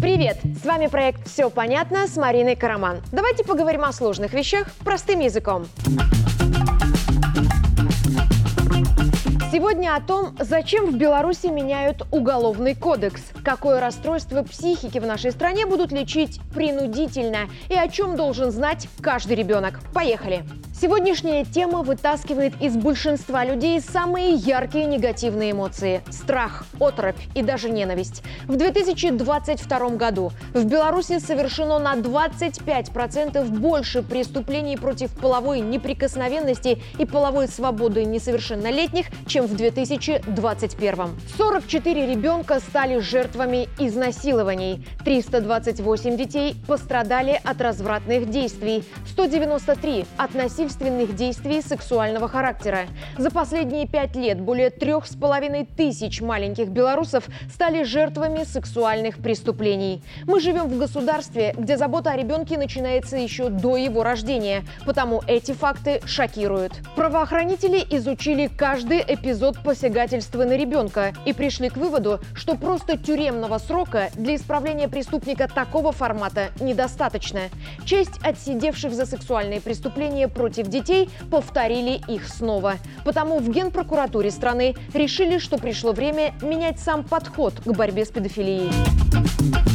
Привет! С вами проект «Все понятно» с Мариной Караман. Давайте поговорим о сложных вещах простым языком. Сегодня о том, зачем в Беларуси меняют уголовный кодекс, какое расстройство психики в нашей стране будут лечить принудительно и о чем должен знать каждый ребенок. Поехали! Сегодняшняя тема вытаскивает из большинства людей самые яркие негативные эмоции – страх, оторопь и даже ненависть. В 2022 году в Беларуси совершено на 25% больше преступлений против половой неприкосновенности и половой свободы несовершеннолетних, чем в 2021. 44 ребенка стали жертвами изнасилований, 328 детей пострадали от развратных действий, 193 от насильственных действий сексуального характера. За последние пять лет более трех с половиной тысяч маленьких белорусов стали жертвами сексуальных преступлений. Мы живем в государстве, где забота о ребенке начинается еще до его рождения, потому эти факты шокируют. Правоохранители изучили каждый эпизод посягательства на ребенка и пришли к выводу, что просто тюремного срока для исправления преступника такого формата недостаточно. Честь отсидевших за сексуальные преступления против против детей повторили их снова. Потому в Генпрокуратуре страны решили, что пришло время менять сам подход к борьбе с педофилией.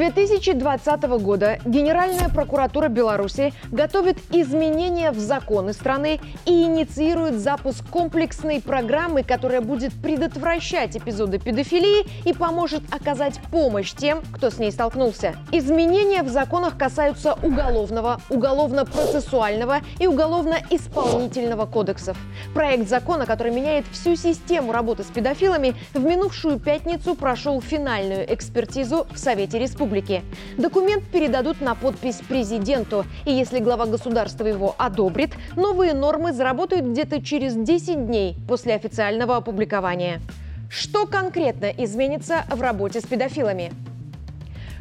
2020 года Генеральная прокуратура Беларуси готовит изменения в законы страны и инициирует запуск комплексной программы, которая будет предотвращать эпизоды педофилии и поможет оказать помощь тем, кто с ней столкнулся. Изменения в законах касаются уголовного, уголовно-процессуального и уголовно-исполнительного кодексов. Проект закона, который меняет всю систему работы с педофилами, в минувшую пятницу прошел финальную экспертизу в Совете Республики республики. Документ передадут на подпись президенту, и если глава государства его одобрит, новые нормы заработают где-то через 10 дней после официального опубликования. Что конкретно изменится в работе с педофилами?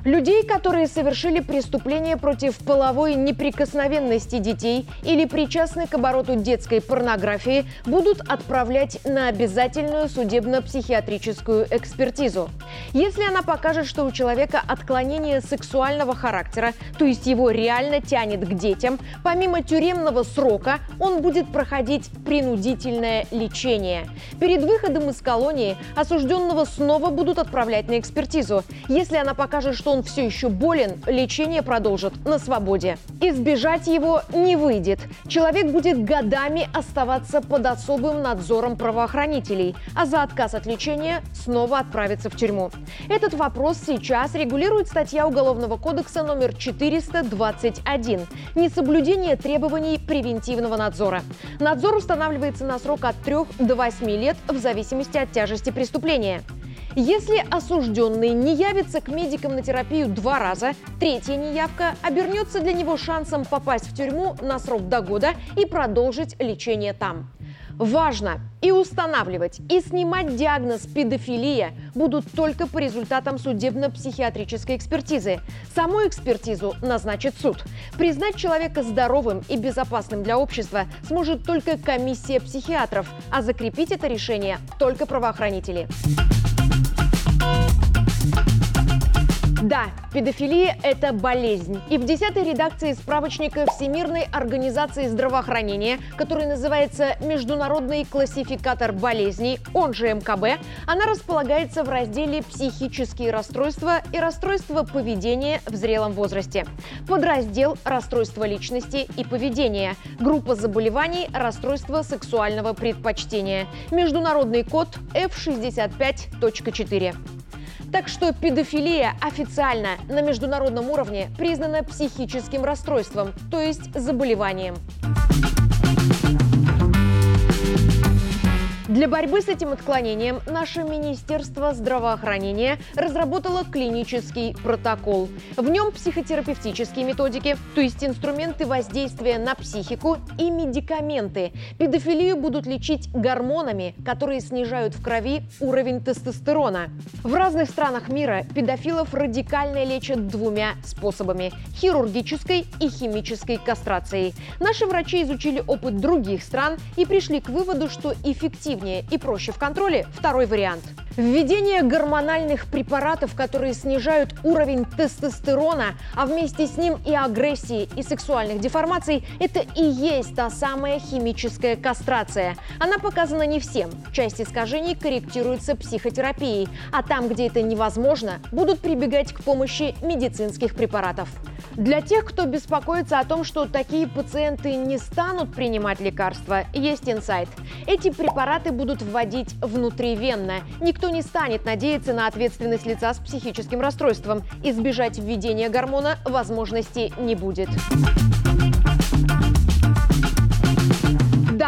Людей, которые совершили преступления против половой неприкосновенности детей или причастны к обороту детской порнографии, будут отправлять на обязательную судебно-психиатрическую экспертизу. Если она покажет, что у человека отклонение сексуального характера, то есть его реально тянет к детям, помимо тюремного срока он будет проходить принудительное лечение. Перед выходом из колонии осужденного снова будут отправлять на экспертизу. Если она покажет, что он все еще болен, лечение продолжит на свободе. Избежать его не выйдет. Человек будет годами оставаться под особым надзором правоохранителей, а за отказ от лечения снова отправиться в тюрьму. Этот вопрос сейчас регулирует статья Уголовного кодекса номер 421 «Несоблюдение требований превентивного надзора». Надзор устанавливается на срок от 3 до 8 лет в зависимости от тяжести преступления. Если осужденный не явится к медикам на терапию два раза, третья неявка обернется для него шансом попасть в тюрьму на срок до года и продолжить лечение там. Важно и устанавливать, и снимать диагноз педофилия будут только по результатам судебно-психиатрической экспертизы. Саму экспертизу назначит суд. Признать человека здоровым и безопасным для общества сможет только комиссия психиатров, а закрепить это решение только правоохранители. Да, педофилия – это болезнь. И в десятой редакции справочника Всемирной организации здравоохранения, который называется «Международный классификатор болезней», он же МКБ, она располагается в разделе «Психические расстройства и расстройства поведения в зрелом возрасте». Подраздел «Расстройства личности и поведения», группа заболеваний «Расстройство сексуального предпочтения», международный код F65.4. Так что педофилия официально на международном уровне признана психическим расстройством, то есть заболеванием. Для борьбы с этим отклонением наше Министерство здравоохранения разработало клинический протокол. В нем психотерапевтические методики, то есть инструменты воздействия на психику и медикаменты. Педофилию будут лечить гормонами, которые снижают в крови уровень тестостерона. В разных странах мира педофилов радикально лечат двумя способами – хирургической и химической кастрацией. Наши врачи изучили опыт других стран и пришли к выводу, что эффективно эффективнее и проще в контроле – второй вариант. Введение гормональных препаратов, которые снижают уровень тестостерона, а вместе с ним и агрессии, и сексуальных деформаций – это и есть та самая химическая кастрация. Она показана не всем. Часть искажений корректируется психотерапией, а там, где это невозможно, будут прибегать к помощи медицинских препаратов. Для тех, кто беспокоится о том, что такие пациенты не станут принимать лекарства, есть инсайт. Эти препараты будут вводить внутривенно. Никто не станет надеяться на ответственность лица с психическим расстройством. Избежать введения гормона возможности не будет.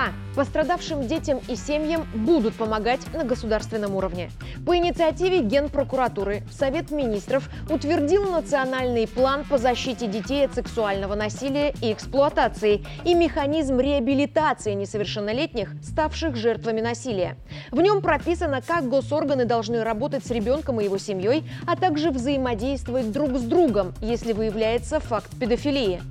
Да, пострадавшим детям и семьям будут помогать на государственном уровне. По инициативе Генпрокуратуры Совет министров утвердил национальный план по защите детей от сексуального насилия и эксплуатации и механизм реабилитации несовершеннолетних, ставших жертвами насилия. В нем прописано, как госорганы должны работать с ребенком и его семьей, а также взаимодействовать друг с другом, если выявляется факт педофилии.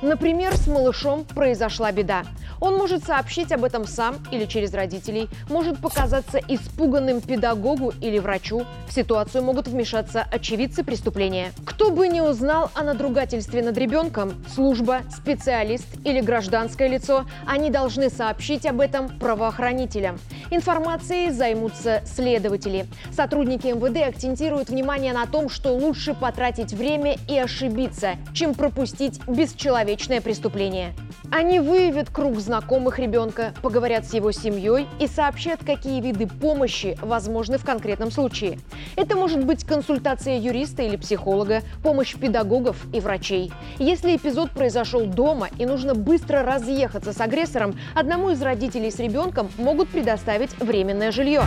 Например, с малышом произошла беда. Он может сообщить об этом сам или через родителей, может показаться испуганным педагогу или врачу. В ситуацию могут вмешаться очевидцы преступления. Кто бы не узнал о надругательстве над ребенком, служба, специалист или гражданское лицо, они должны сообщить об этом правоохранителям. Информацией займутся следователи. Сотрудники МВД акцентируют внимание на том, что лучше потратить время и ошибиться, чем пропустить бесчеловечное преступление. Они выявят круг знакомых ребенка, поговорят с его семьей и сообщат, какие виды помощи возможны в конкретном случае. Это может быть консультация юриста или психолога, помощь педагогов и врачей. Если эпизод произошел дома и нужно быстро разъехаться с агрессором, одному из родителей с ребенком могут предоставить временное жилье.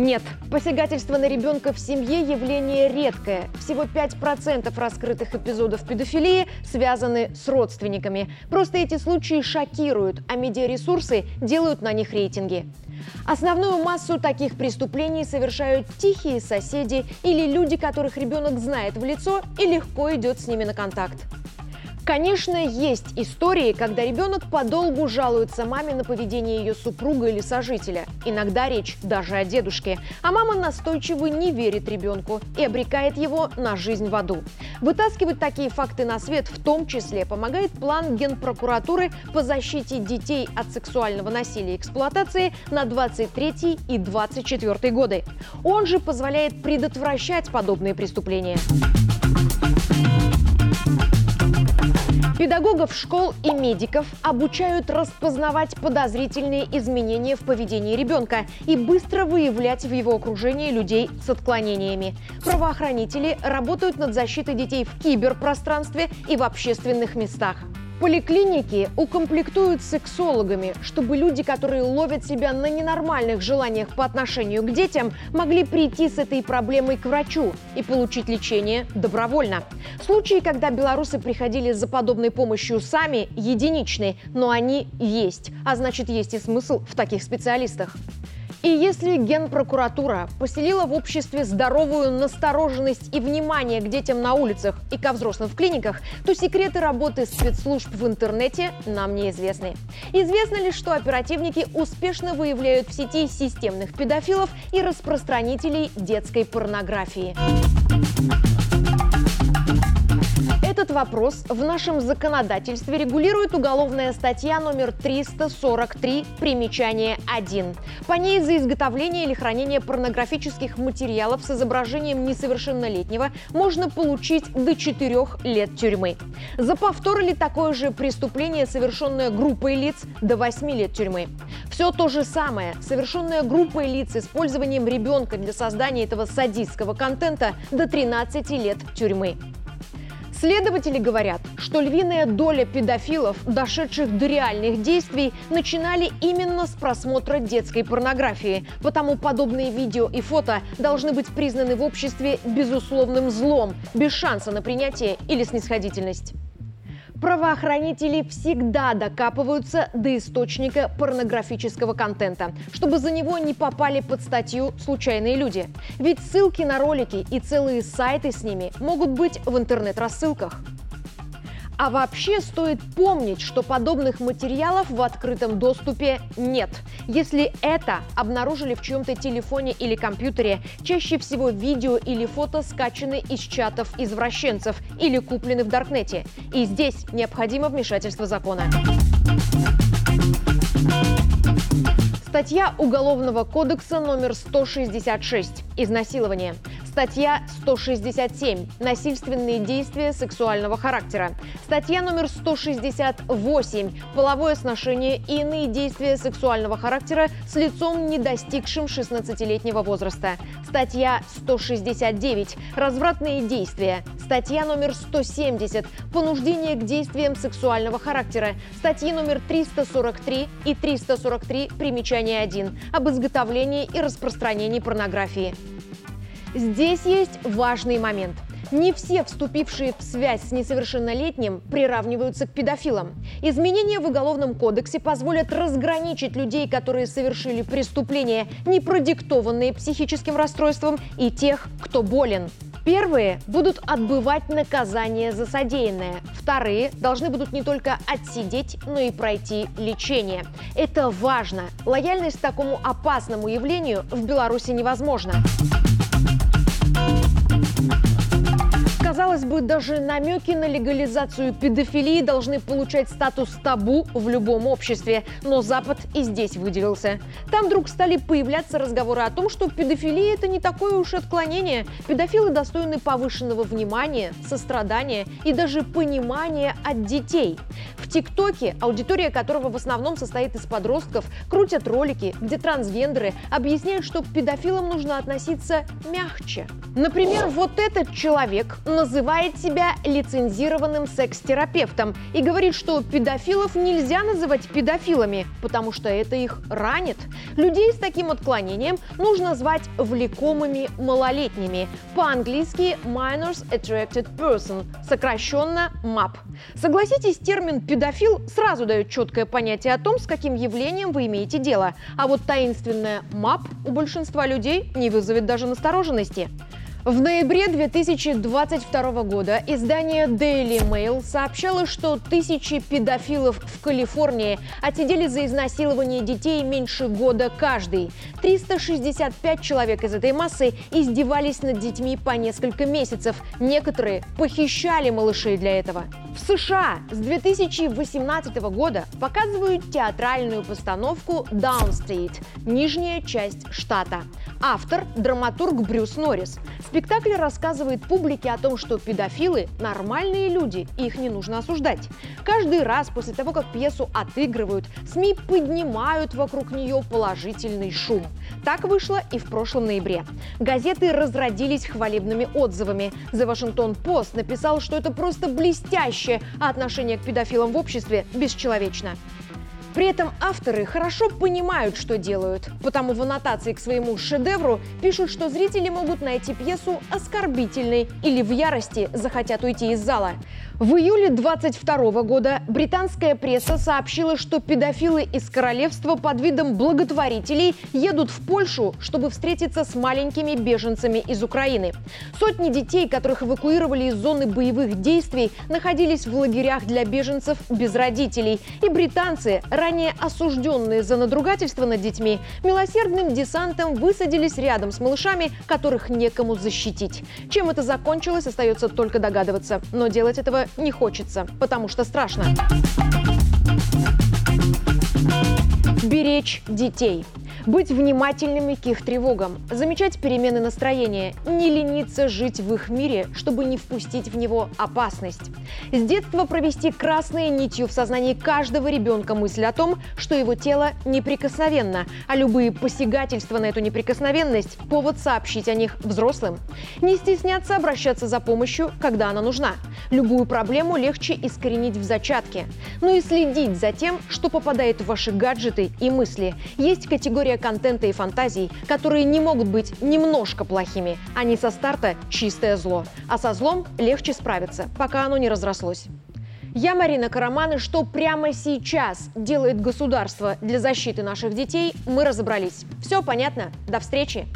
Нет, посягательство на ребенка в семье – явление редкое. Всего 5% раскрытых эпизодов педофилии связаны с родственниками. Просто эти случаи шокируют, а медиаресурсы делают на них рейтинги. Основную массу таких преступлений совершают тихие соседи или люди, которых ребенок знает в лицо и легко идет с ними на контакт. Конечно, есть истории, когда ребенок подолгу жалуется маме на поведение ее супруга или сожителя. Иногда речь даже о дедушке. А мама настойчиво не верит ребенку и обрекает его на жизнь в аду. Вытаскивать такие факты на свет в том числе помогает план Генпрокуратуры по защите детей от сексуального насилия и эксплуатации на 23 и 24 годы. Он же позволяет предотвращать подобные преступления. Педагогов школ и медиков обучают распознавать подозрительные изменения в поведении ребенка и быстро выявлять в его окружении людей с отклонениями. Правоохранители работают над защитой детей в киберпространстве и в общественных местах. Поликлиники укомплектуют сексологами, чтобы люди, которые ловят себя на ненормальных желаниях по отношению к детям, могли прийти с этой проблемой к врачу и получить лечение добровольно. Случаи, когда белорусы приходили за подобной помощью сами, единичны, но они есть, а значит есть и смысл в таких специалистах. И если Генпрокуратура поселила в обществе здоровую настороженность и внимание к детям на улицах и ко взрослым в клиниках, то секреты работы спецслужб в интернете нам неизвестны. Известно лишь, что оперативники успешно выявляют в сети системных педофилов и распространителей детской порнографии. Этот вопрос в нашем законодательстве регулирует уголовная статья номер 343, примечание 1. По ней за изготовление или хранение порнографических материалов с изображением несовершеннолетнего можно получить до 4 лет тюрьмы. За повтор или такое же преступление, совершенное группой лиц, до 8 лет тюрьмы. Все то же самое, совершенное группой лиц с использованием ребенка для создания этого садистского контента, до 13 лет тюрьмы. Следователи говорят, что львиная доля педофилов, дошедших до реальных действий, начинали именно с просмотра детской порнографии. Потому подобные видео и фото должны быть признаны в обществе безусловным злом, без шанса на принятие или снисходительность. Правоохранители всегда докапываются до источника порнографического контента, чтобы за него не попали под статью случайные люди. Ведь ссылки на ролики и целые сайты с ними могут быть в интернет-рассылках. А вообще стоит помнить, что подобных материалов в открытом доступе нет. Если это обнаружили в чьем-то телефоне или компьютере, чаще всего видео или фото скачаны из чатов извращенцев или куплены в Даркнете. И здесь необходимо вмешательство закона. Статья Уголовного кодекса номер 166 «Изнасилование». Статья 167 «Насильственные действия сексуального характера». Статья номер 168 «Половое сношение и иные действия сексуального характера с лицом, не достигшим 16-летнего возраста». Статья 169 «Развратные действия». Статья номер 170 «Понуждение к действиям сексуального характера». Статьи номер 343 и 343 примечание 1 об изготовлении и распространении порнографии. Здесь есть важный момент. Не все вступившие в связь с несовершеннолетним приравниваются к педофилам. Изменения в Уголовном кодексе позволят разграничить людей, которые совершили преступления, не продиктованные психическим расстройством, и тех, кто болен. Первые будут отбывать наказание за содеянное. Вторые должны будут не только отсидеть, но и пройти лечение. Это важно. Лояльность такому опасному явлению в Беларуси невозможна. Казалось бы, даже намеки на легализацию педофилии должны получать статус табу в любом обществе, но Запад и здесь выделился. Там вдруг стали появляться разговоры о том, что педофилия – это не такое уж отклонение. Педофилы достойны повышенного внимания, сострадания и даже понимания от детей. В ТикТоке, аудитория которого в основном состоит из подростков, крутят ролики, где трансгендеры объясняют, что к педофилам нужно относиться мягче. Например, вот этот человек называет себя лицензированным секс-терапевтом и говорит, что педофилов нельзя называть педофилами, потому что это их ранит. Людей с таким отклонением нужно звать влекомыми малолетними. По-английски Minors Attracted Person, сокращенно MAP. Согласитесь, термин «педофил» сразу дает четкое понятие о том, с каким явлением вы имеете дело. А вот таинственное MAP у большинства людей не вызовет даже настороженности. В ноябре 2022 года издание Daily Mail сообщало, что тысячи педофилов в Калифорнии отсидели за изнасилование детей меньше года каждый. 365 человек из этой массы издевались над детьми по несколько месяцев. Некоторые похищали малышей для этого. В США с 2018 года показывают театральную постановку Downstate – нижняя часть штата. Автор – драматург Брюс Норрис. Спектакль рассказывает публике о том, что педофилы – нормальные люди, и их не нужно осуждать. Каждый раз после того, как пьесу отыгрывают, СМИ поднимают вокруг нее положительный шум. Так вышло и в прошлом ноябре. Газеты разродились хвалебными отзывами. The Washington Post написал, что это просто блестяще, а отношение к педофилам в обществе бесчеловечно. При этом авторы хорошо понимают, что делают, потому в аннотации к своему шедевру пишут, что зрители могут найти пьесу оскорбительной или в ярости захотят уйти из зала. В июле 22 года британская пресса сообщила, что педофилы из королевства под видом благотворителей едут в Польшу, чтобы встретиться с маленькими беженцами из Украины. Сотни детей, которых эвакуировали из зоны боевых действий, находились в лагерях для беженцев без родителей. И британцы, ранее осужденные за надругательство над детьми, милосердным десантом высадились рядом с малышами, которых некому защитить. Чем это закончилось, остается только догадываться. Но делать этого не хочется, потому что страшно. Беречь детей. Быть внимательными к их тревогам, замечать перемены настроения, не лениться жить в их мире, чтобы не впустить в него опасность. С детства провести красной нитью в сознании каждого ребенка мысль о том, что его тело неприкосновенно, а любые посягательства на эту неприкосновенность – повод сообщить о них взрослым. Не стесняться обращаться за помощью, когда она нужна. Любую проблему легче искоренить в зачатке. Ну и следить за тем, что попадает в ваши гаджеты и мысли. Есть категория море контента и фантазий, которые не могут быть немножко плохими. Они со старта чистое зло. А со злом легче справиться, пока оно не разрослось. Я Марина Караман, и что прямо сейчас делает государство для защиты наших детей, мы разобрались. Все понятно? До встречи!